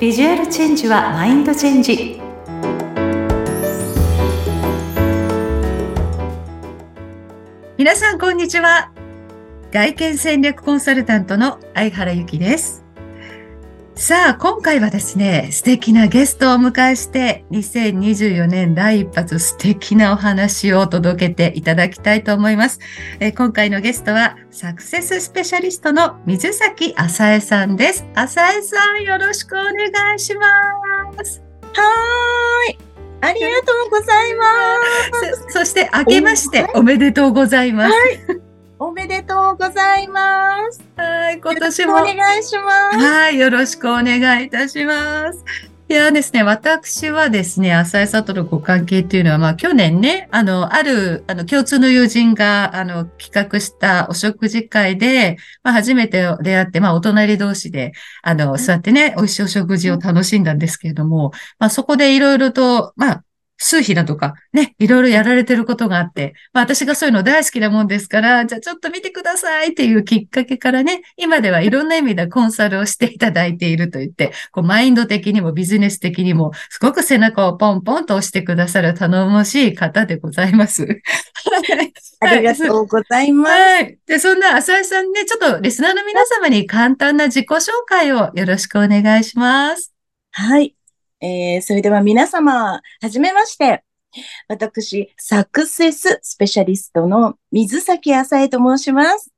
ビジュアルチェンジはマインドチェンジ。皆さんこんにちは。外見戦略コンサルタントの相原由紀です。さあ、今回はですね、素敵なゲストをお迎えして、2024年第一発素敵なお話を届けていただきたいと思います。え今回のゲストは、サクセススペシャリストの水崎浅江さんです。浅江さん、よろしくお願いします。はーい。ありがとうございます。そして、明けましておめでとうございます。はいおめでとうございます。はい、今年も。お願いします。はい、よろしくお願いいたします。いやですね、私はですね、浅井さとのご関係っていうのは、まあ去年ね、あの、ある、あの、共通の友人が、あの、企画したお食事会で、まあ初めて出会って、まあお隣同士で、あの、座ってね、美味しいお食事を楽しんだんですけれども、まあそこでいろいろと、まあ数比だとか、ね、いろいろやられてることがあって、まあ私がそういうの大好きなもんですから、じゃあちょっと見てくださいっていうきっかけからね、今ではいろんな意味でコンサルをしていただいていると言って、こうマインド的にもビジネス的にも、すごく背中をポンポンと押してくださる頼もしい方でございます。ありがとうございます。はい。で、そんな浅井さんね、ちょっとリスナーの皆様に簡単な自己紹介をよろしくお願いします。はい。えー、それでは皆様、はじめまして。私、サクセススペシャリストの水崎浅江と申します。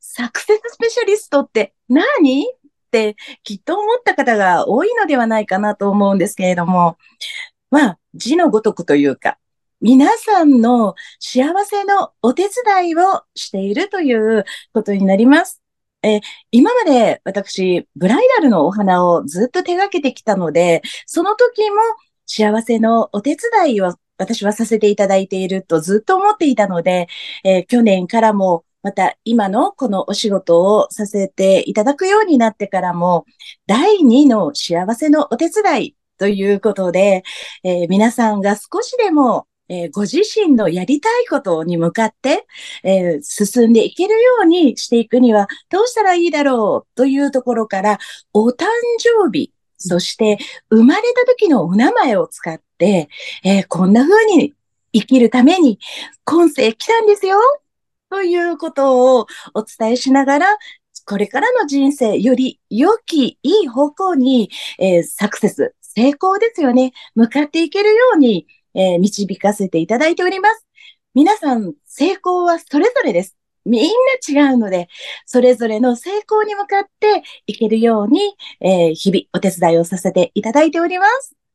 サクセススペシャリストって何？ってきっと思った方が多いのではないかなと思うんですけれども、まあ、字のごとくというか、皆さんの幸せのお手伝いをしているということになります。え今まで私、ブライダルのお花をずっと手掛けてきたので、その時も幸せのお手伝いを私はさせていただいているとずっと思っていたので、えー、去年からもまた今のこのお仕事をさせていただくようになってからも、第2の幸せのお手伝いということで、えー、皆さんが少しでもえー、ご自身のやりたいことに向かって、えー、進んでいけるようにしていくにはどうしたらいいだろうというところから、お誕生日、そして生まれた時のお名前を使って、えー、こんな風に生きるために今世来たんですよということをお伝えしながら、これからの人生より良き、いい方向に、えー、サクセス、成功ですよね、向かっていけるように、えー、導かせていただいております。皆さん、成功はそれぞれです。みんな違うので、それぞれの成功に向かっていけるように、えー、日々お手伝いをさせていただいております。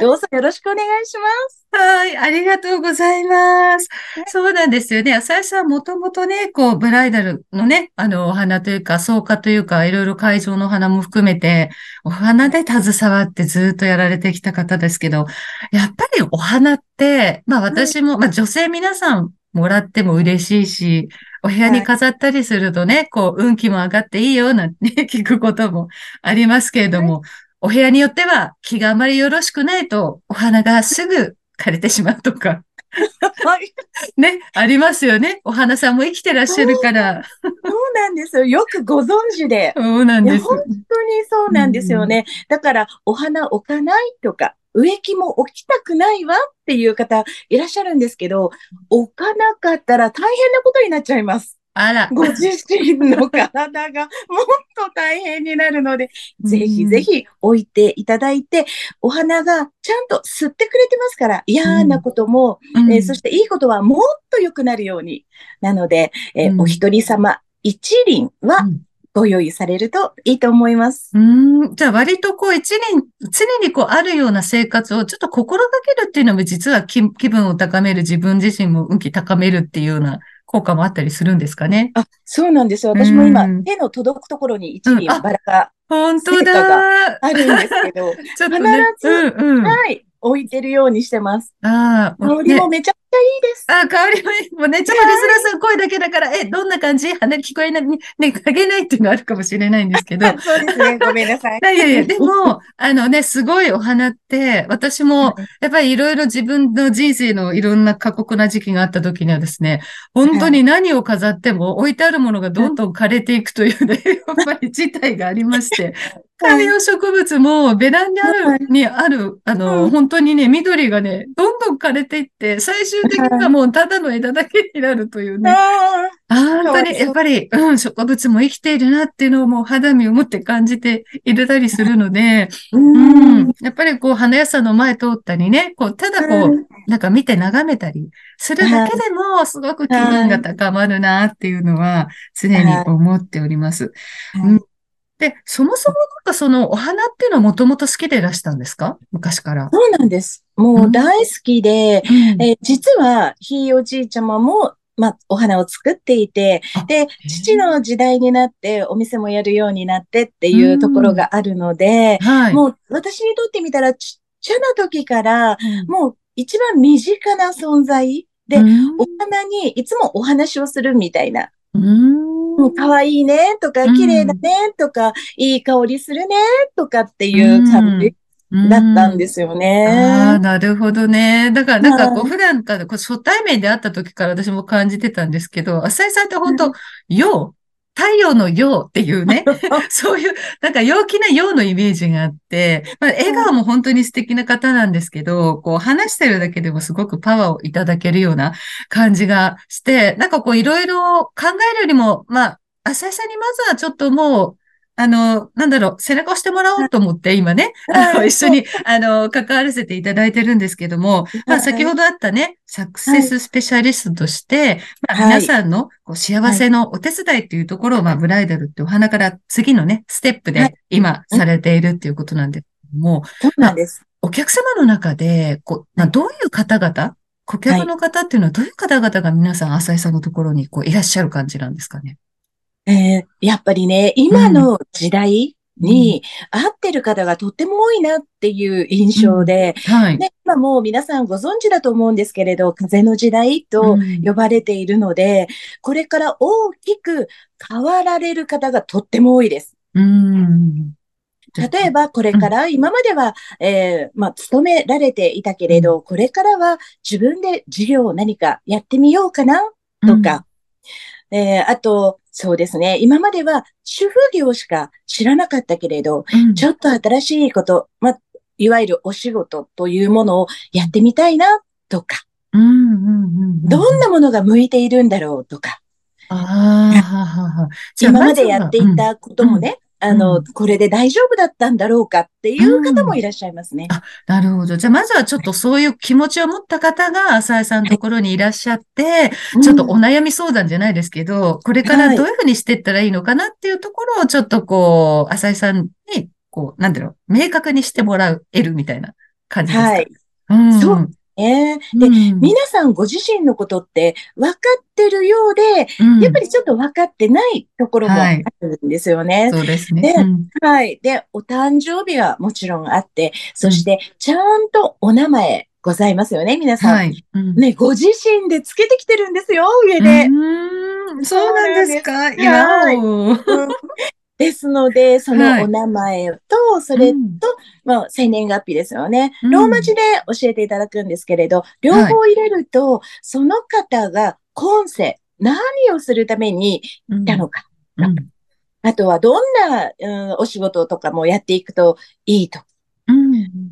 どうぞよろしくお願いします。はい、ありがとうございます。そうなんですよね。浅井さんもともとね、こう、ブライダルのね、あの、お花というか、草加というか、いろいろ会場のお花も含めて、お花で携わってずっとやられてきた方ですけど、やっぱりお花って、まあ私も、まあ女性皆さんもらっても嬉しいし、お部屋に飾ったりするとね、はい、こう、運気も上がっていいよ、なんて、ね、聞くこともありますけれども、はいお部屋によっては気があまりよろしくないとお花がすぐ枯れてしまうとか。はい。ね、ありますよね。お花さんも生きてらっしゃるから。そうなんですよ。よくご存知で。そうなんです。本当にそうなんですよね。うん、だから、お花置かないとか、植木も置きたくないわっていう方いらっしゃるんですけど、置かなかったら大変なことになっちゃいます。あら。ご自身の体がもっと大変になるので、ぜひぜひ置いていただいて、お花がちゃんと吸ってくれてますから、嫌なことも、うん、えー、そしていいことはもっと良くなるように。なので、えーうん、お一人様一輪は、ご用意されるといいと思います。うん。じゃあ割とこう一年、常にこうあるような生活をちょっと心がけるっていうのも実は気分を高める、自分自身も運気高めるっていうような効果もあったりするんですかね。あ、そうなんですよ。私も今、手の届くところに一輪バラが、本当だあるんですけど、ちょっとね、必ず、うんうん、はい、置いてるようにしてます。ああ、香りもめちゃくちゃいいです。ああ、香りもいい。もうね、ちょっとリスナーさん声だけだから、え、どんな感じ？鼻聞こえない、ね、かげないっていうのがあるかもしれないんですけど。そうですね。ごめんなさい。いやいや、でも、あのね、すごいお花って、私も、やっぱりいろいろ自分の人生のいろんな過酷な時期があった時にはですね、本当に何を飾っても置いてあるものがどんどん枯れていくというね、やっぱり事態がありまして、観葉植物もベランダにある、あの、本当にね、緑がね、どんどん枯れていって、最終的にはもうただの枝だけになるというね。本当に、やっぱり、う。ん、植物も生きているなっていうのをもう肌身を持って感じているたりするので、うん、やっぱりこう、花屋さんの前通ったりね、こう、ただこう、なんか見て眺めたりするだけでも、すごく気分が高まるなっていうのは、常に思っております。うんで、そもそもなんかそのお花っていうのはもともと好きでいらしたんですか？昔から。そうなんです。もう大好きで、うん、え実はひいおじいちゃまもまあ、お花を作っていて、で、父の時代になってお店もやるようになってっていうところがあるので、はい、もう私にとってみたらちっちゃな時から、もう一番身近な存在で、お花にいつもお話をするみたいな。もう可愛いねとか、綺麗だねとか、いい香りするねとかっていう感じ。だったんですよね。ああ、なるほどね。だから、なんかこう、普段から、こう初対面で会った時から私も感じてたんですけど、浅井さんって本当、陽、太陽の陽っていうね、そういう、なんか陽気な陽のイメージがあって、まあ、笑顔も本当に素敵な方なんですけど、こう話してるだけでもすごくパワーをいただけるような感じがして、なんかこういろいろ考えるよりも、まあ、浅井さんにまずはちょっともう、あの、なんだろう、背中を押してもらおうと思って、今ね、あの、一緒に、あの、関わらせていただいてるんですけども、まあ、先ほどあったね、サクセススペシャリストとして、まあ、皆さんのこう幸せのお手伝いっていうところを、まあ、ブライダルってお花から次のね、ステップで今されているっていうことなんですけども、そうなんです。お客様の中で、こう、まあ、どういう方々、顧客の方っていうのはどういう方々が皆さん、浅井さんのところにこういらっしゃる感じなんですかね？えー、やっぱりね、今の時代に合ってる方がとっても多いなっていう印象で、うんはい、で今もう皆さんご存知だと思うんですけれど、風の時代と呼ばれているので、うん、これから大きく変わられる方がとっても多いです。うん。例えば、これから、今までは、えー、まあ、勤められていたけれど、これからは自分で事業を何かやってみようかな、とか、えー、あと、そうですね。今までは主婦業しか知らなかったけれど、うん、ちょっと新しいこと、ま、いわゆるお仕事というものをやってみたいな、とか、どんなものが向いているんだろうとか。今までやっていたこともね、あの、うん、これで大丈夫だったんだろうかっていう方もいらっしゃいますね。うん、あ、なるほど。じゃあ、まずはちょっとそういう気持ちを持った方が、浅井さんのところにいらっしゃって、ちょっとお悩み相談じゃないですけど、これからどういうふうにしていったらいいのかなっていうところを、ちょっとこう、浅井さんに、こう、なんだろう、明確にしてもらう、得るみたいな感じですか？はい。うん、そうね。で、うん、皆さんご自身のことって分かってるようで、うん、やっぱりちょっと分かってないところもあるんですよね。はい、そうですね。で、うん、はい。で、お誕生日はもちろんあって、そしてちゃんとお名前ございますよね、皆さん。はい。ね、ご自身でつけてきてるんですよ、sure で。うん、そうなんですか？いや、はい、ですので、そのお名前と、それと、まあ、生年月日ですよね。ローマ字で教えていただくんですけれど、両方入れると、その方が今世、何をするために来たのか。あとは、どんな、うん、お仕事とかもやっていくといいと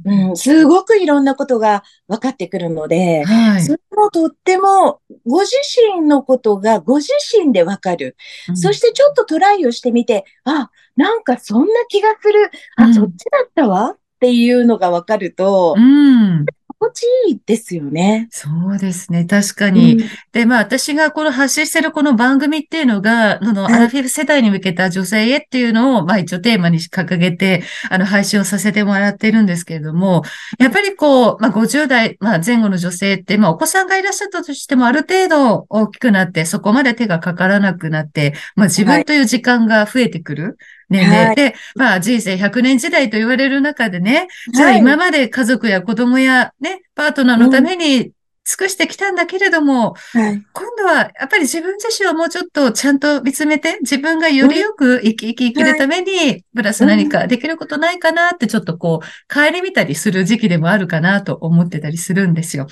うん、すごくいろんなことが分かってくるので、はい、それもとっても、ご自身のことがご自身で分かる。うん、そしてちょっとトライをしてみて、あ、なんかそんな気がする。あ、うん、そっちだったわ。っていうのが分かると、うん、心地いいですよね。そうですね。確かに。うん、で、まあ私がこの発信してるこの番組っていうのが、このアラフィフ世代に向けた女性へっていうのを、まあ一応テーマに掲げて、あの配信をさせてもらっているんですけれども、やっぱりこう、まあ50代、まあ前後の女性って、まあお子さんがいらっしゃったとしてもある程度大きくなって、そこまで手がかからなくなって、まあ自分という時間が増えてくる。ねはい、で、まあ人生100年時代と言われる中でね、じゃあ今まで家族や子供やね、パートナーのために尽くしてきたんだけれども、はい、今度はやっぱり自分自身をもうちょっとちゃんと見つめて、自分がよりよく生き生き生きるために、プラス何かできることないかなってちょっとこう、帰り見たりする時期でもあるかなと思ってたりするん。ですよ。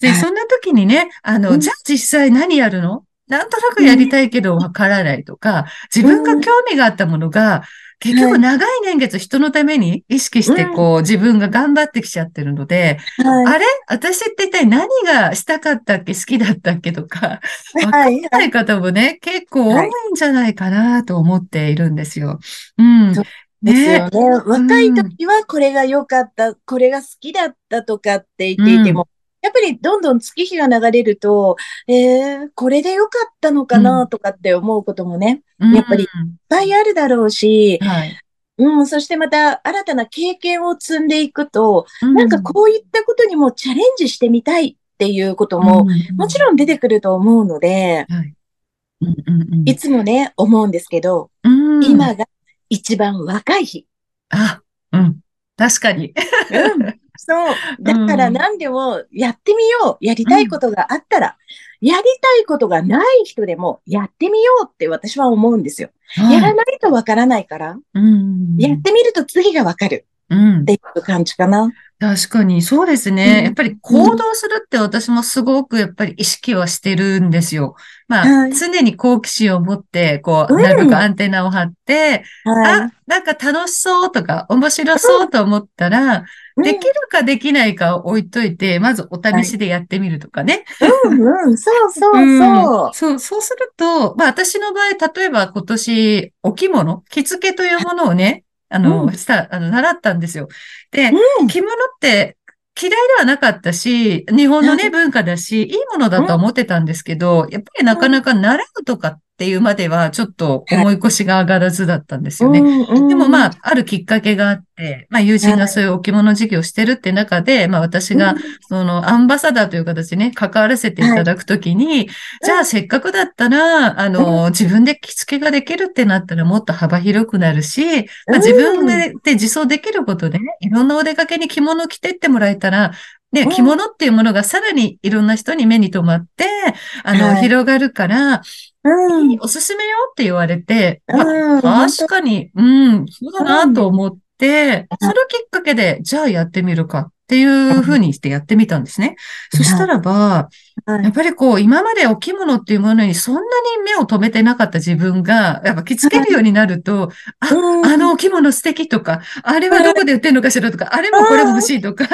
で、そんな時にね、あの、じゃあ実際何やるのなんとなくやりたいけどわからないとか、自分が興味があったものが、結局長い年月人のために意識してこう、自分が頑張ってきちゃってるので、はい。あれ？私って一体何がしたかったっけ好きだったっけとか、わ かはい。んない方もね、結構多いんじゃないかなと思っているんですよ。うん。ですねよね。若い時はこれが良かった、これが好きだったとかって言っていても、やっぱりどんどん月日が流れると、えー、これで良かったのかうなとかって思うこともね、うんやっぱりいっぱいあるだろうし、はい。うん、そしてまた新たな経験を積んでいくと、なんかこういったことにもチャレンジしてみたいっていうことも、もちろん出てくると思うので、い。うんうんうんいつもね、思うんですけど、うん今が一番若い日。あ、うん。確かに。うんそう。だから何でもやってみよう。やりたいことがあったら、やりたいことがない人でもやってみようって私は思うんですよ。やらないとわからないから、うん。やってみると次がわかるうんっ。ていう感じかな。確かに、そうですうんね。やっぱり行動するって私もすごくやっぱり意識はしてるんですよ。まあ、はい常に好奇心を持って、こう、うんなるべくアンテナを張って、はあ、なんか楽しそうとか、面白そうと思ったら、い。できるかできないかを置いといて、まずお試しでやってみるとかね。うんうん、そうそうう。ん。そう。そう、そうすると、まあ私の場合、例えば今年、お着物、着付けというものをね、あの、うん。した、あの、習ったんですよ。で、うん。着物って嫌いではなかったし、日本のね、はい文化だし、いいものだとは思ってたんですけど、やっぱりなかなか習うとかっていうまでは、ちょっと重い。腰が上がらずだったんですよね。でもまあ、あ、あるきっかけがあって、まあ友人がそういうお着物事業をしてるって中で、まあ私がうん。そのアンバサダーという形でね、関わらせていただくときに、じゃあせっかくだったら、あの、自分で着付けができるってなったらもっと幅広くなるし、まあ、自分でで自走できることでね、いろんなお出かけに着物着てってもらえたら、ね、うん。着物っていうものがさらにいろんな人に目に留まって、あの、はい。広がるから、うん。おすすめよって言われて、うん。まあ確かに、うん、そうだなと思って、うん。それをきっかけで、じゃあやってみるかっていうふうにしてやってみたんですね。そしたらば、はい。やっぱりこう、今までお着物っていうものにそんなに目を留めてなかった自分が、やっぱ着付けるようになると、あ、うん。あのお着物素敵とか、あれはどこで売ってるのかしらとか、あれもこれも欲しいとか、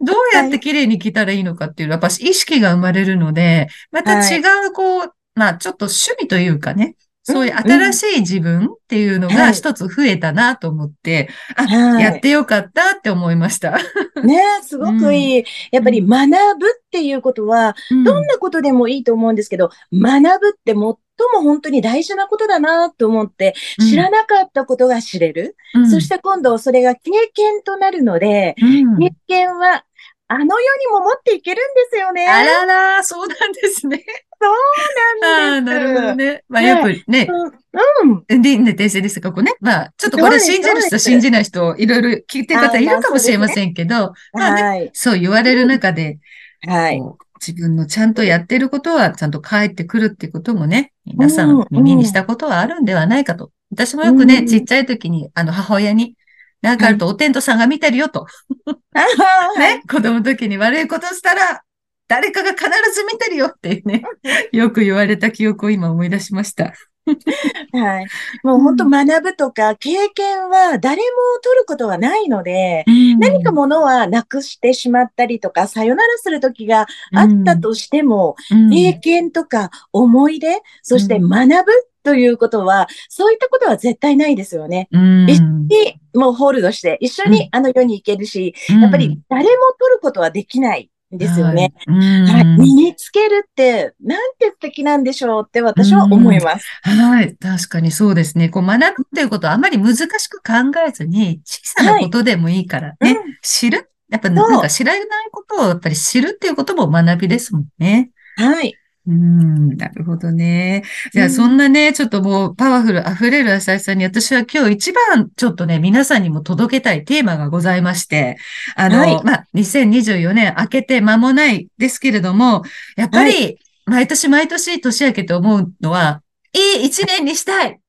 どうやって綺麗に着たらいいのかっていう、やっぱ意識が生まれるので、また違うこう、まあちょっと趣味というかね、そういう新しい自分っていうのが一つ増えたなと思って、あ、はいやってよかったって思いました。ねえすごくいい。やっぱり学ぶっていうことは、どんなことでもいいと思うんですけど、学ぶって最も本当に大事なことだなと思って、知らなかったことが知れる。うんそして今度それが経験となるので、うん経験はあの世にも持っていけるんですよね。あらら、そうなんですね。ああ、なんです。なるほどね。まあねよくね、うん。うん。で、ね、訂正ですか、ここね。まあ、ちょっとこれ信じる人、信じない人、いろいろ聞いてる方いるかもしれませんけど、まあね、はい。そう言われる中で、はい。自分のちゃんとやってることはちゃんと返ってくるっていうこともね、皆さん耳にしたことはあるんではないかと。私もよくね、うんちっちゃい時に、あの、母親に、なんかあるとお天道さんが見てるよと。ね、子供の時に悪いことしたら、誰かが必ず見てるよっていうね、よく言われた記憶を今思い出しました。はい。もう本当学ぶとか経験は誰も取ることはないので、何かものはなくしてしまったりとか、さよならする時があったとしても、うん、経験とか思い出、そして学ぶということは、そういったことは絶対ないですよね。うん、一緒にもうホールドして、一緒にあの世に行けるし、やっぱり誰も取ることはできない。んですよね。はい身につけるって、なんて素敵なんでしょうって私は思います。はい。確かにそうですね。こう学ぶっていうことはあまり難しく考えずに、小さなことでもいいからね、うん知る。やっぱなんか知らないことをやっぱり知るっていうことも学びですもんね。はい。うん、なるほどね。じゃあ、うん。そんなね、ちょっともうパワフル溢れる浅井さんに、私は今日一番ちょっとね、皆さんにも届けたいテーマがございまして、あの、はい。まあ、2024年明けて間もないですけれども、やっぱり、毎年毎年年明けて思うのは、いい一年にしたい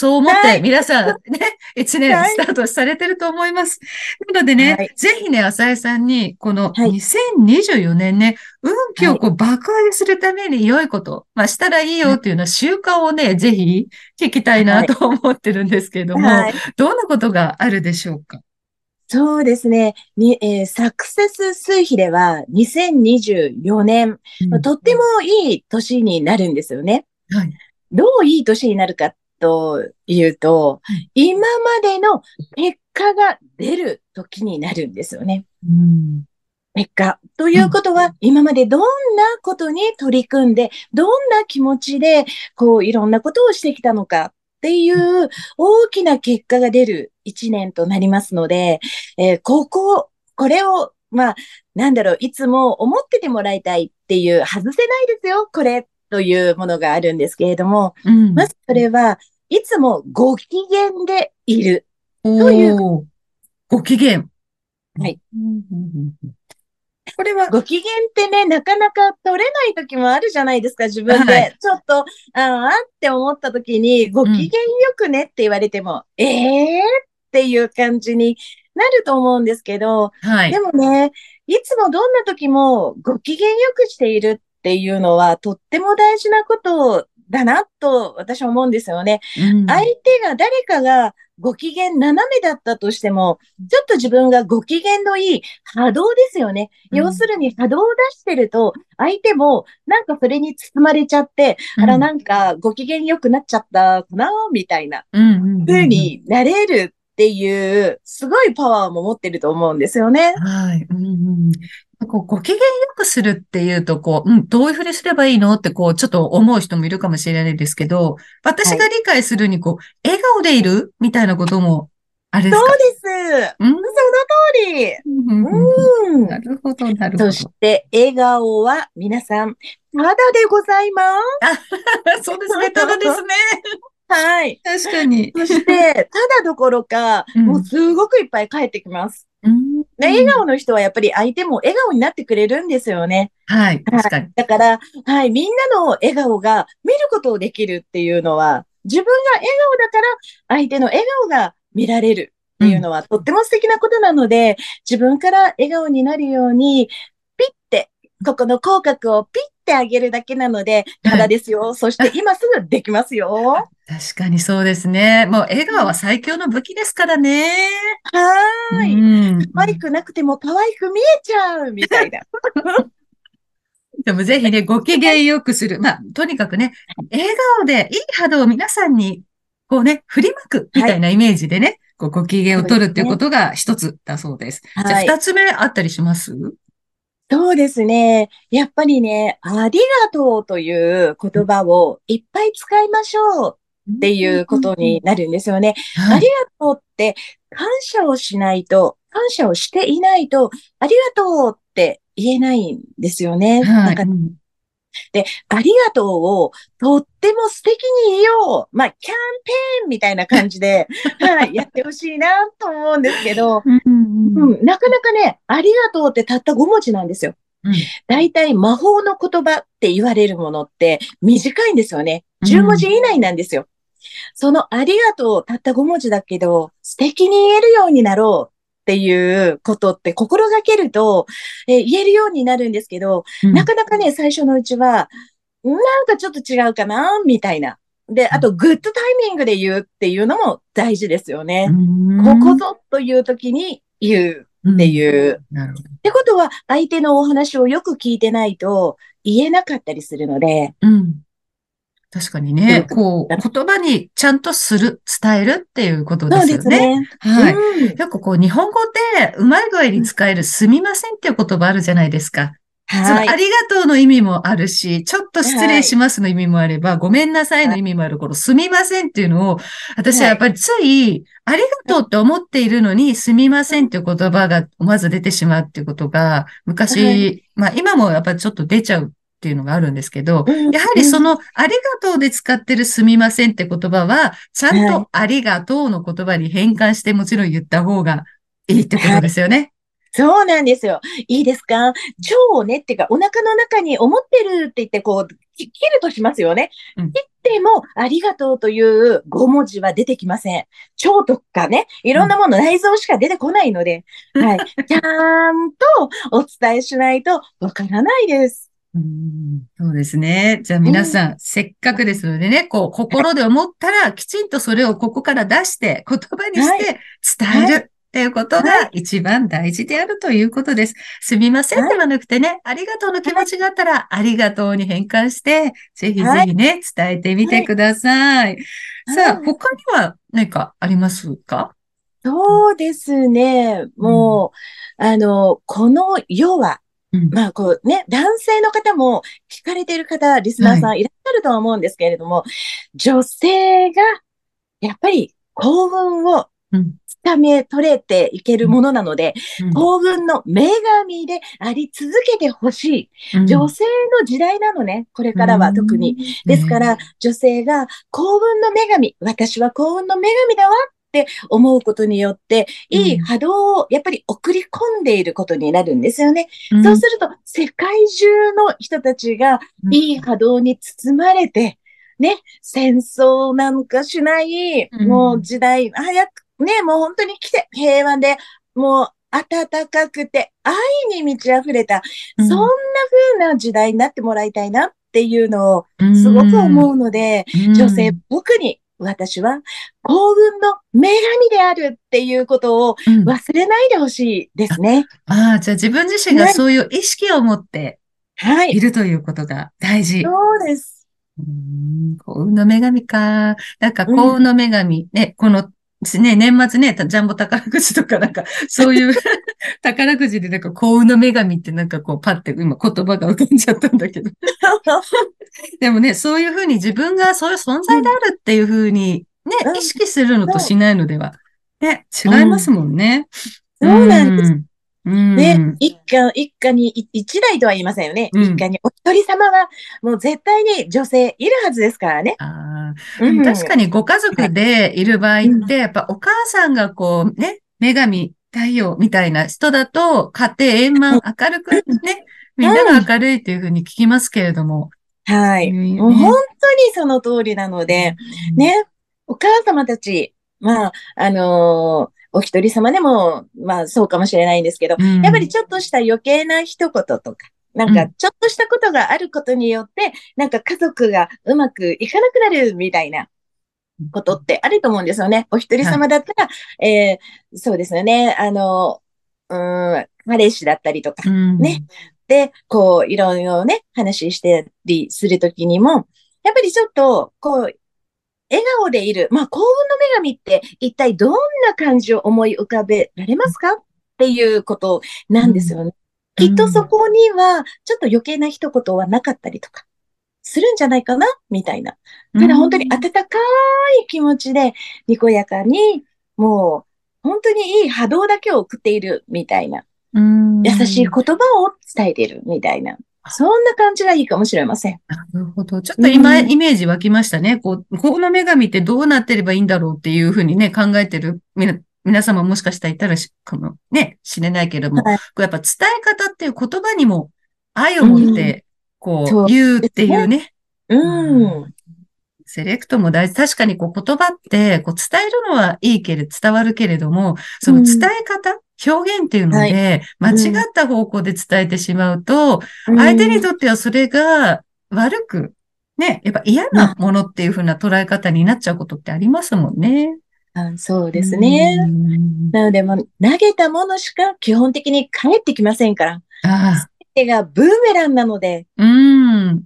そう思ってはい皆さんね、一年はいスタートされてると思います。なのでね、はいぜひね、浅井さんに、このはい2024年ね、運気をこう爆上げするために良いこと、まあしたらいいよっていうような習慣をね、ぜひ聞きたいなと思ってるんですけれども、はい。どんなことがあるでしょうか？そうですね。に、えーサクセス数比では2024年、うんとってもいい年になるんですよね。はい。どういい年になるかというと、はい。今までの結果が出る時になるんですよね。うん。結果。ということは、今までどんなことに取り組んで、どんな気持ちで、こう、いろんなことをしてきたのかっていう大きな結果が出る一年となりますので、えーここ、これを、まあ、なんだろう、いつも思っててもらいたいっていう、外せないですよ、これ、というものがあるんですけれども、うんまずそれは、いつもご機嫌でいる。というご機嫌。はいうんうんうんうん。これは、ご機嫌ってね、なかなか取れない時もあるじゃないですか、自分で。はいちょっと、ああって思った時に、ご機嫌よくねって言われても、ええー、っていう感じになると思うんですけど、はいで。もね、いつもどんな時もご機嫌よくしているっていうのは、とっても大事なことだなと私は思うんですよね。うん相手が、誰かがご機嫌斜めだったとしても、ちょっと自分がご機嫌のいい波動ですよね。うん要するに波動を出してると、相手もなんかそれに包まれちゃって、うんあらなんかご機嫌良くなっちゃったかな、みたいな風になれるっていう、すごいパワーも持ってると思うんですよね。はい。うんうん。こうご機嫌よくするっていうと、こう、うん、どういうふうにすればいいのって、こう、ちょっと思う人もいるかもしれないですけど、私が理解するに、こう、笑顔でいるみたいなことも、あれですか？そうです。うんその通り。うんな。るほど、なるほど。そして、笑顔は皆さん、ただでございます。そうですね、ただですね。はい。確かに。そして、ただどころか、うんもうすごくいっぱい返ってきます。うんね笑顔の人はやっぱり相手も笑顔になってくれるんですよね。はい、確かに。だから、はい、みんなの笑顔が見ることをできるっていうのは、自分が笑顔だから相手の笑顔が見られるっていうのは、とっても素敵なことなので、自分から笑顔になるように、ピッて、ここの口角をピッてあげるだけなので、ただですよ。そして今すぐできますよ。確かにそうですね。もう笑顔は最強の武器ですからね。はーい。うん可愛くなくても可愛く見えちゃうみたいな。でもぜひね、ご機嫌よくする。まあ、とにかくね、笑顔でいい波動を皆さんに、こうね、振りまくみたいなイメージでね、こうご機嫌を取るっていうことが一つだそうです。じゃあはい二つ目あったりします？そうですね。やっぱりね、ありがとうという言葉をいっぱい使いましょうっていうことになるんですよね。はいありがとうって感謝をしないと、感謝をしていないと、ありがとうって言えないんですよね。はいなんかありがとうをとっても素敵に言おう。まあ、キャンペーンみたいな感じで、はい、やってほしいなと思うんですけど、うんうんうんうん、なかなかね、ありがとうってたった5文字なんですよ。うん大体魔法の言葉って言われるものって短いんですよね。10文字以内なんですよ。そのありがとうたった5文字だけど素敵に言えるようになろうっていうことって心がけると、えー言えるようになるんですけど、うんなかなかね、最初のうちは、なんかちょっと違うかなみたいな。で、あと、グッドタイミングで言うっていうのも大事ですよね。ここぞという時に言うっていう。う。ってことは、相手のお話をよく聞いてないと言えなかったりするので、うん。確かにね、うんこう、言葉にちゃんとする、伝えるっていうことですよね。ですね。はい。うん結構こう、日本語でうまい具合に使えるすみませんっていう言葉あるじゃないですか。そのはい。ありがとうの意味もあるし、ちょっと失礼しますの意味もあれば、ごめんなさいの意味もある、このすみませんっていうのを、私はやっぱりつい、ありがとうって思っているのに、すみませんっていう言葉がまず出てしまうっていうことが、昔、はまあ今もやっぱりちょっと出ちゃうっていうのがあるんですけど、うんやはりその、ありがとうで使ってるすみませんって言葉は、ちゃんはいとありがとうの言葉に変換してもちろん言った方がいいってことですよね。そうなんですよ。いいですか？腸をねっていうか、お腹の中に思ってるって言って、こう、切るとしますよね。うん切っても、ありがとうという5文字は出てきません。蝶とかね、いろんなもの、内臓しか出てこないので、はい。ちゃんとお伝えしないとわからないです。うんそうですね。じゃあ皆さん、せっかくですのでね、こう、心で思ったら、きちんとそれをここから出して、言葉にして伝える。っていうことが一番大事であるということです。すみませんはいではなくてね、ありがとうの気持ちがあったら、ありがとうに変換して、ぜひぜひね、伝えてみてください。さあ、はい他には何かありますか？そうですね。もう、あの、この世は、うんまあ、こうね、男性の方も聞かれている方、リスナーさんいらっしゃるとは思うんですけれども、女性が、やっぱり幸運をうんつかめ取れていけるものなので、うん幸運の女神であり続けてほしい。うん女性の時代なのね、これからは特に。。ですから、女性が幸運の女神、私は幸運の女神だわって思うことによって、いい波動をやっぱり送り込んでいることになるんですよね。うん。そうすると、世界中の人たちがうん。いい波動に包まれて、ね、戦争なんかしない、うん。もう時代、早く、ね、もう本当に来て、平和で、もう暖かくて、愛に満ち溢れた、そんな風な時代になってもらいたいなっていうのを、すごく思うので、うん。女性、特に私は幸運の女神であるっていうことをうん忘れないでほしいですね。ああ、じゃあ自分自身がそういう意識を持ってはいい。るということが大事。そうです。うん幸運の女神か。なんか幸運の女神、ね、この、ね、年末ね、ジャンボ宝くじとかなんか、そういう宝くじでなんか幸運の女神ってなんかこうパッて今言葉が浮かんじゃったんだけど。でもね、そういうふうに自分がそういう存在であるっていうふうにね、うん意識するのとしないのでは、ね、違いますもんね。そうなんです。ね、一家、一家にい一台とは言いませんよね。うん。一家にお一人様はもう絶対に女性いるはずですからね。ああ、うん。確かにご家族でい。る場合って、やっぱお母さんがこうね、女神、太陽みたいな人だと、家庭円満、明るくね、みんなが明るいっていうふうに聞きますけれども。はい。うんもう本当にその通りなので、ね、お母様たち、まあ、あのーお一人様でも、まあそうかもしれないんですけど、うん、やっぱりちょっとした余計な一言とか、なんかちょっとしたことがあることによって、なんか家族がうまくいかなくなるみたいなことってあると思うんですよね。お一人様だったら、えーそうですよね。あの、うーん、彼氏だったりとか、うん、ね。で、こう、いろいろね、話したりするときにも、やっぱりちょっと、こう、笑顔でいる。まあ、幸運の女神って一体どんな感じを思い浮かべられますか？っていうことなんですよね。うんきっとそこには、ちょっと余計な一言はなかったりとか、するんじゃないかな？みたいな。ただ本当に温かい気持ちで、にこやかに、もう、本当にいい波動だけを送っているみたいな。うん、優しい言葉を伝えているみたいな。そんな感じがいいかもしれません。なるほど。ちょっと今、うんイメージ湧きましたね。こう、この女神ってどうなってればいいんだろうっていうふうにね、考えてるみな皆様もしかしたらいたらし、かもね、知れないけれども、はいこうやっぱ伝え方っていう言葉にも愛を持って、こそうう、言うっていうね。うん。セレクトも大事。確かにこう言葉って、こう伝えるのはいいけれど、伝わるけれども、その伝え方、表現っていうので、間違った方向で伝えてしまうと、相手にとってはそれが悪く、ね、やっぱ嫌なものっていう風な捉え方になっちゃうことってありますもんね。うんそうですね。うんなので、もう投げたものしか基本的に返ってきませんから。あ手がブーメランなので、あ、うん。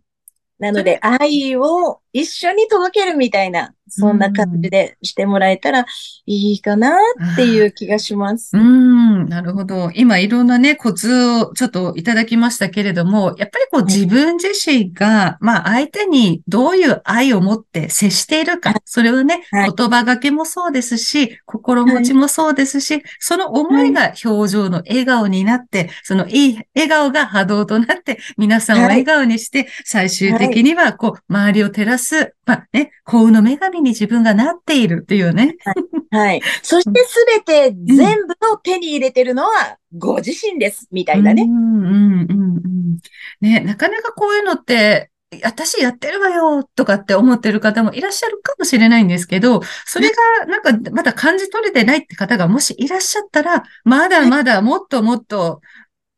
なので愛を一緒に届けるみたいな、そんな感じでしてもらえたらいいかなっていう気がします。う。ん、なるほど。今いろんなね、コツをちょっといただきましたけれども、やっぱりこうはい自分自身が、まあ相手にどういう愛を持って接しているか、それはね、はい。言葉がけもそうですし、心持ちもそうですし、その思いが表情の笑顔になって、そのいい笑顔が波動となって、皆さんを笑顔にして、最終的にはこう、周りを照らす、まあね、幸運の女神に自分がなっているっていうね。はい。そしてすべて全部を手に入れてるのはご自身です。みたいなね。うんうんうんうん。ね、なかなかこういうのって、私やってるわよとかって思ってる方もいらっしゃるかもしれないんですけど、それがなんかまだ感じ取れてないって方がもしいらっしゃったら、まだまだもっともっと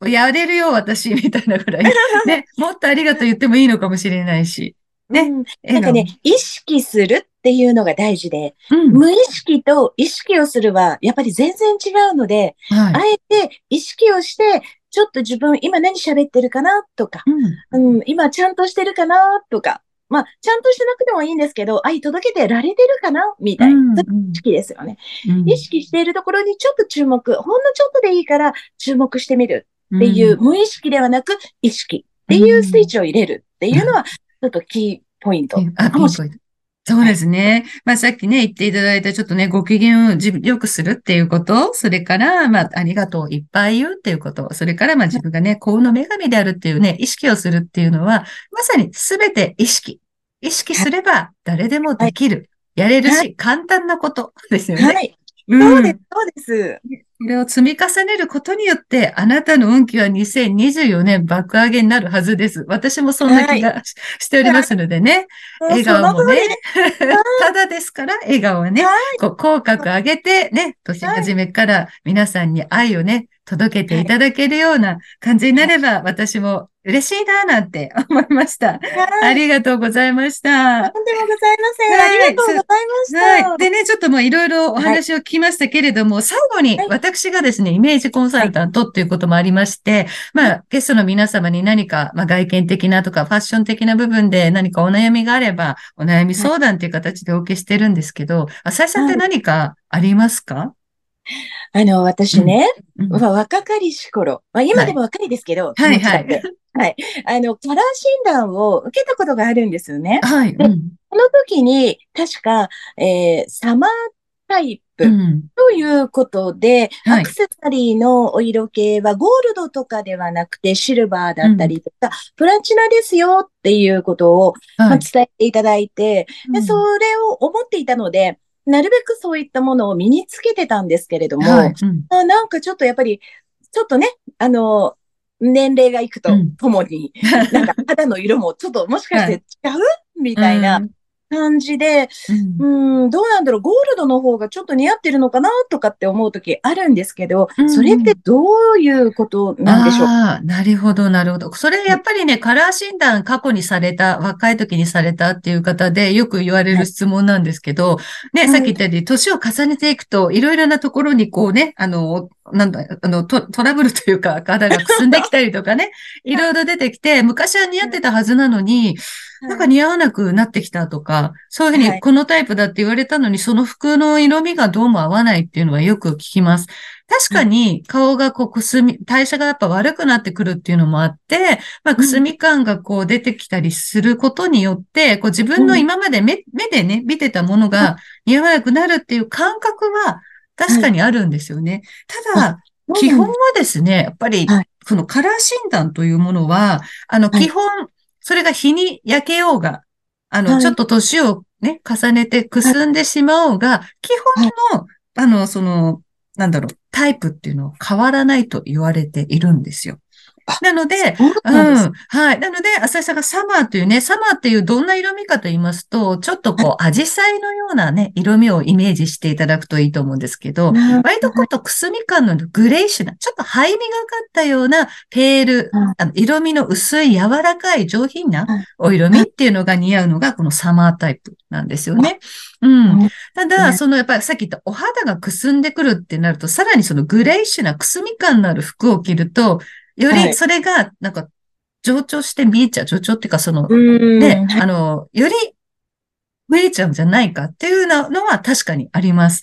やれるよ私みたいなぐらい、ね、もっとありがとう言ってもいいのかもしれないし。ね。うんなんかね、意識するっていうのが大事で、うん。無意識と意識をするは、やっぱり全然違うので、はい。あえて意識をして、ちょっと自分今何喋ってるかなとか、うんうん、今ちゃんとしてるかなとか、まあ、ちゃんとしてなくてもいいんですけど、愛届けてられてるかなみたいうんな。意識ですよね。うん意識しているところにちょっと注目、ほんのちょっとでいいから注目してみるっていう、無意識ではなく意識っていうスイッチを入れるっていうのは、ちょっとキーポイントかもしれピンポイント。そうですね。まあさっきね、言っていただいたちょっとね、ご機嫌を自分良くするっていうこと、それから、まあ、ありがとういっぱい言うっていうこと、それから、まあ自分がね、幸運の女神であるっていうね、意識をするっていうのは、まさにすべて意識。意識すれば誰でもできる。やれるはし、簡単なことですよね。はい。うん。そうです、そうです。これを積み重ねることによって、あなたの運気は2024年爆上げになるはずです。私もそんな気がししておりますのでね。笑顔もね。ただですから、笑顔はねは、こう、口角上げてね、年始めから皆さんに愛をね、届けていただけるような感じになれば、私も嬉しいな、なんて 思いました。あはい。りがとうございました。とんでもございません。はいありがとうございました。はい。でね、ちょっともういろいろお話を聞きましたけれども、最後にはい私がですね、イメージコンサルタントっていうこともありまして、まあ、ゲストの皆様に何か、まあ、外見的なとかファッション的な部分で何かお悩みがあれば、お悩み相談っていう形でお受けしてるんですけど、浅井さんって何かありますか、あの、私ね、うんまあ若かりし頃、まあ今でも若いですけど、はいはいはい。あの、カラー診断を受けたことがあるんですよね。はい。でうん。この時に、確か、えーサマータイプうん。ということで、はいアクセサリーのお色系はゴールドとかではなくてシルバーだったりとか、プラチナですよっていうことを。伝えていただいて、で、うんそれを思っていたので、なるべくそういったものを身につけてたんですけれども、はい。うん。あなんかちょっとやっぱり、ちょっとね、あの、年齢がいくとうん。ともに、なんか肌の色もちょっともしかして違う？みたいな感じで、うん。うん、どうなんだろう、ゴールドの方がちょっと似合ってるのかなとかって思うときあるんですけどうん、それってどういうことなんでしょう？ああ、なるほど、なるほど。それやっぱりね、カラー診断過去にされた、若い時にされたっていう方でよく言われる質問なんですけど、ね、はい。さっき言ったように、年を重ねていくと、いろいろなところにこうね、あの、なんだ、あの、トトラブルというか、肌がくすんできたりとかね、いろいろ出てきて、昔は似合ってたはずなのに、なんか似合わなくなってきたとか、そういうふうはい。にこのタイプだって言われたのに、その服の色味がどうも合わないっていうのはよく聞きます。確かに顔がこうくすみ、代謝がやっぱ悪くなってくるっていうのもあって、まあくすみ感がこう出てきたりすることによって、こう自分の今まで目目でね、見てたものが似合わなくなるっていう感覚は確かにあるんですよね。ただ、基本はですね、やっぱりはい、そのカラー診断というものは、あの、はい。基本、それが日に焼けようが、あの、はいちょっと年をね、重ねてくすんでしまおうが、基本の、あの、その、なんだろう、タイプっていうのは変わらないと言われているんですよあ。なので、そうなん。はい。なので、浅井さんがサマーというね、サマーっていうどんな色味かと言いますと、ちょっとこう、アジサイのようなね、色味をイメージしていただくといいと思うんですけど、な割とことくすみ感のグレイッシュな、ちょっと灰みがかったようなペールうん、あの色味の薄い柔らかい上品なうんお色味っていうのが似合うのがこのサマータイプなんですよね。うん。ただ、ねそのやっぱりさっき言ったお肌がくすんでくるってなると、さらにそのグレイッシュなくすみ感のある服を着ると、よはいりそれがなんか上調して見えちゃう。上調っていうかその、うん。ね、あの、より増えちゃうんじゃないかっていうのは確かにあります。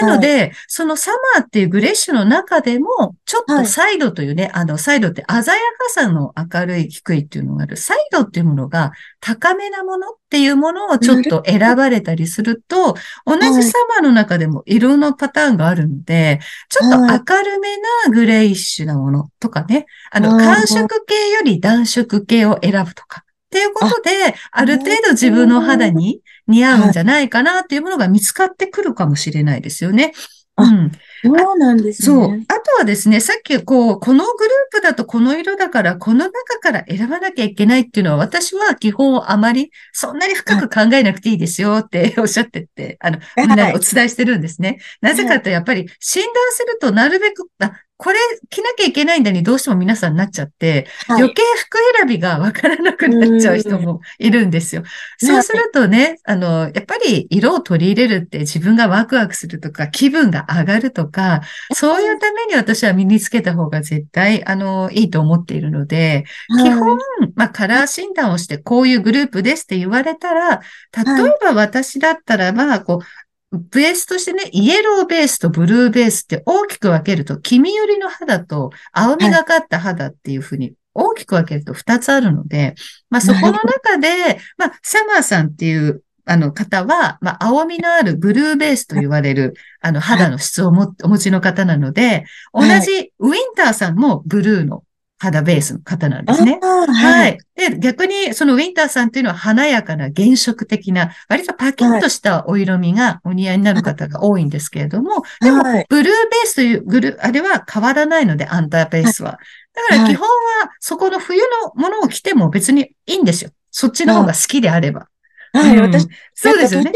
なので、そのサマーっていうグレッシュの中でも、ちょっとサイドというね、あの、サイドって鮮やかさの明るい、低いっていうのがある。サイドっていうものが高めなものっていうものをちょっと選ばれたりすると、同じサマーの中でも色のパターンがあるので、ちょっと明るめなグレイッシュなものとかね、あの、はい寒色系より暖色系を選ぶとか。っていうことで、ある程度自分の肌に似合うんじゃないかなっていうものが見つかってくるかもしれないですよね。あうん。そうなんですそう。ね。あとはですね、さっきこう、このグループだとこの色だから、この中から選ばなきゃいけないっていうのは、私は基本あまり、そんなに深く考えなくていいですよっておっしゃってって、あの、みんなにお伝えしてるんですね。なぜかとやっぱり診断するとなるべく、あ、これ着なきゃいけないんだにどうしても皆さんなっちゃって、はい。余計服選びがわからなくなっちゃう人もいるんですよ。そうするとね、あの、やっぱり色を取り入れるって自分がワクワクするとか、気分が上がるとか、そういうために私は身につけた方が絶対、あの、いいと思っているので、基本、まあ、カラー診断をして、こういうグループですって言われたら、例えば私だったらば、こう、ベースとしてね、イエローベースとブルーベースって大きく分けると、黄身寄りの肌と青みがかった肌っていうふうに大きく分けると2つあるので、まあそこの中で、まあサマーさんっていうあの方は、まあ青みのあるブルーベースと言われるあの肌の質をもお持ちの方なので、同じウィンターさんもブルーの肌ベースの方なんですね。は。はいい。で、逆に、そのウィンターさんっていうのは華やかな原色的な、割とパキッとしたお色味がお似合いになる方が多いんですけれども、でもはい、ブルーベースというグル、あれは変わらないので、アンダーベースは。だから基本は、そこの冬のものを着ても別にいいんですよ。そっちの方が好きであれば。はい、うん私、そうですよね。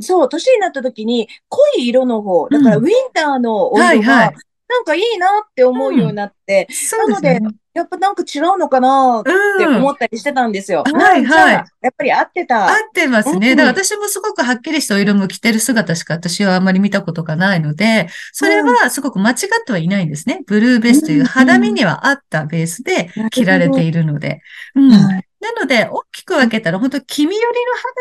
そう、年になった時に、濃い色の方、だからうウィンターのお色はいはいが、なんかいいなって思うようになって、そうですよね。やっぱなんか違うのかなってうん。思ったりしてたんですよ。はいなんかはいやっぱり合ってた。合ってますね。うんだから私もすごくはっきりしたお色も着てる姿しか私はあまり見たことがないので、それはすごく間違ってはいないんですね。ブルーベースという肌身には合ったベースで着られているので。うん。はいなので、大きく分けたら、本当黄身寄りの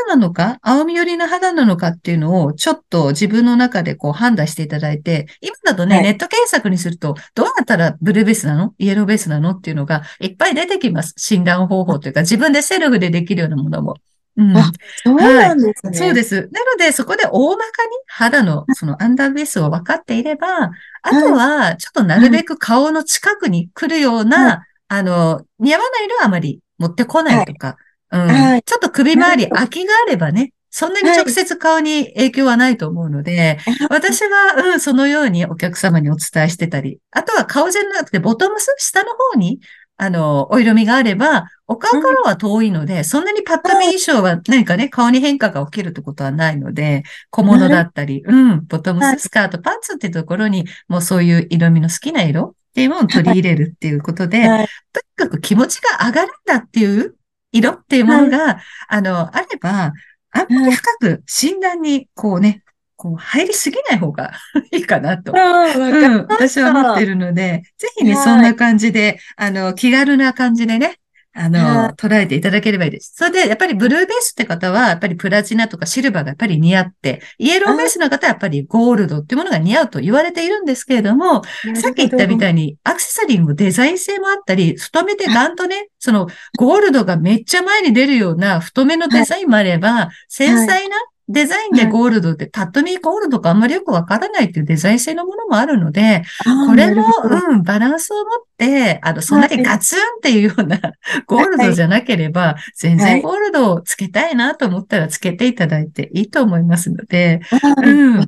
肌なのか、青み寄りの肌なのかっていうのを、ちょっと自分の中でこう判断していただいて、今だとね、はいネット検索にすると、どうやったらブルーベースなの？イエローベースなの？っていうのがいっぱい出てきます。診断方法というか、自分でセルフでできるようなものも。うん。あそうなんですね。そうです。なので、そこで大まかに肌のそのアンダーベースを分かっていれば、あとは、ちょっとなるべく顔の近くに来るような、はあの、似合わない色はあまり持ってこないとか、うん。はい。ちょっと首周り空きがあればね、そんなに直接顔に影響はないと思うので、私は、うん、そのようにお客様にお伝えしてたり、あとは顔じゃなくてボトムス、下の方に、あの、お色味があれば、お顔からは遠いので、そんなにパッと見印象は何かね、顔に変化が起きるってことはないので、小物だったり、うん、ボトムはい。ス、スカート、パンツっていうところに、もうそういう色味の好きな色っていうものを取り入れるっていうことで、はい。とにかく気持ちが上がるんだっていう色っていうものが、あの、あれば、あんまり深く診断に、こうね、こう入りすぎない方が いいかなと。うん、私は思ってるので、ぜひね、はい。そんな感じで、あの、気軽な感じでね、あの、はい捉えていただければいいです。それで、やっぱりブルーベースって方は、やっぱりプラチナとかシルバーがやっぱり似合って、イエローベースの方はやっぱりゴールドっていうものが似合うと言われているんですけれども、さっき言ったみたい。いに、アクセサリーもデザイン性もあったり、太めでガンとね、その、ゴールドがめっちゃ前に出るような太めのデザインもあれば、繊細なデザインでゴールドって、パッと見ゴールドかあんまりよくわからないっていうデザイン性のものもあるので、これもうん、バランスを持って、あの、そんなにガツンっていうような ゴールドじゃなければ、全然ゴールドをつけたいなと思ったらつけていただいていいと思いますので、うん。は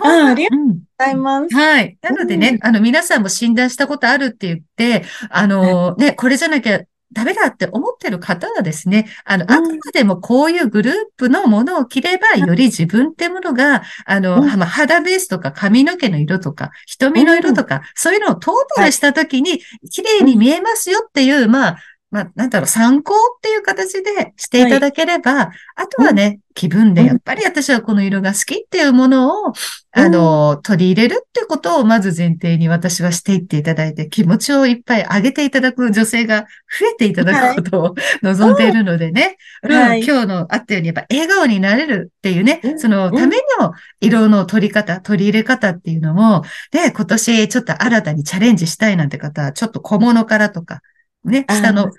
あありがとうん。ございます。はい。なのでね、あの、皆さんも診断したことあるって言って、あの、ね、これじゃなきゃダメだって思ってる方はですね、あの、うん。あくまでもこういうグループのものを着れば、より自分ってものが、あの、うん。まあ肌ベースとか髪の毛の色とか、瞳の色とか、そういうのをトータルしたときに、綺麗に見えますよっていう、まあ、まあ、なんだろう、参考っていう形でしていただければ、あとはね、気分でやっぱり私はこの色が好きっていうものを、あの、取り入れるってことをまず前提に私はしていっていただいて、気持ちをいっぱい上げていただく女性が増えていただくことを 望んでいるのでね、うん。はい。今日のあったようにやっぱ笑顔になれるっていうね、うん。そのための色の取り方、取り入れ方っていうのも、で、今年ちょっと新たにチャレンジしたいなんて方は、ちょっと小物からとか、ね、下の、ね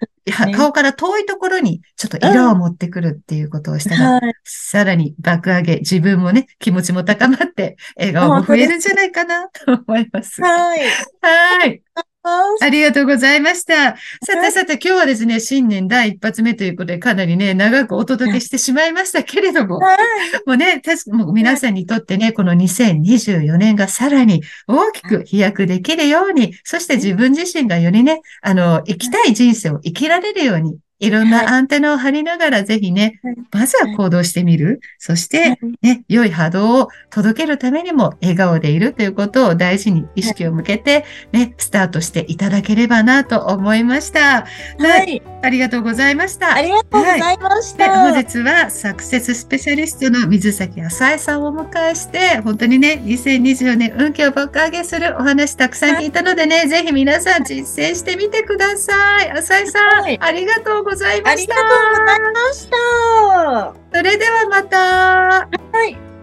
顔から遠いところにちょっと色を持ってくるっていうことをしたら、はい。さらに爆上げ、自分もね、気持ちも高まって、笑顔も増えるんじゃないかなと思います。はい。はい。ありがとうございました。さてさて、今日はですね、新年第一発目ということで、かなりね、長くお届けしてしまいましたけれども、はい。もうね、確かもう皆さんにとってね、この2024年がさらに大きく飛躍できるように、そして自分自身がよりね、あの、生きたい人生を生きられるように、いろんなアンテナを張りながら、ぜひねはい、まずは行動してみる。そして、ね、良い波動を届けるためにも笑顔でいるということを大事に意識を向けて、ね、スタートしていただければなと思いました。はい。ありがとうございました。ありがとうございましで、た。本日はサクセススペシャリストの水崎浅江さんをお迎えして、本当にね、2024年運気を爆上げするお話たくさん聞いたのでね、ぜひ皆さん実践してみてください。浅江さん、はいありがとうございましたありがとう。ございました。それではまた。はい。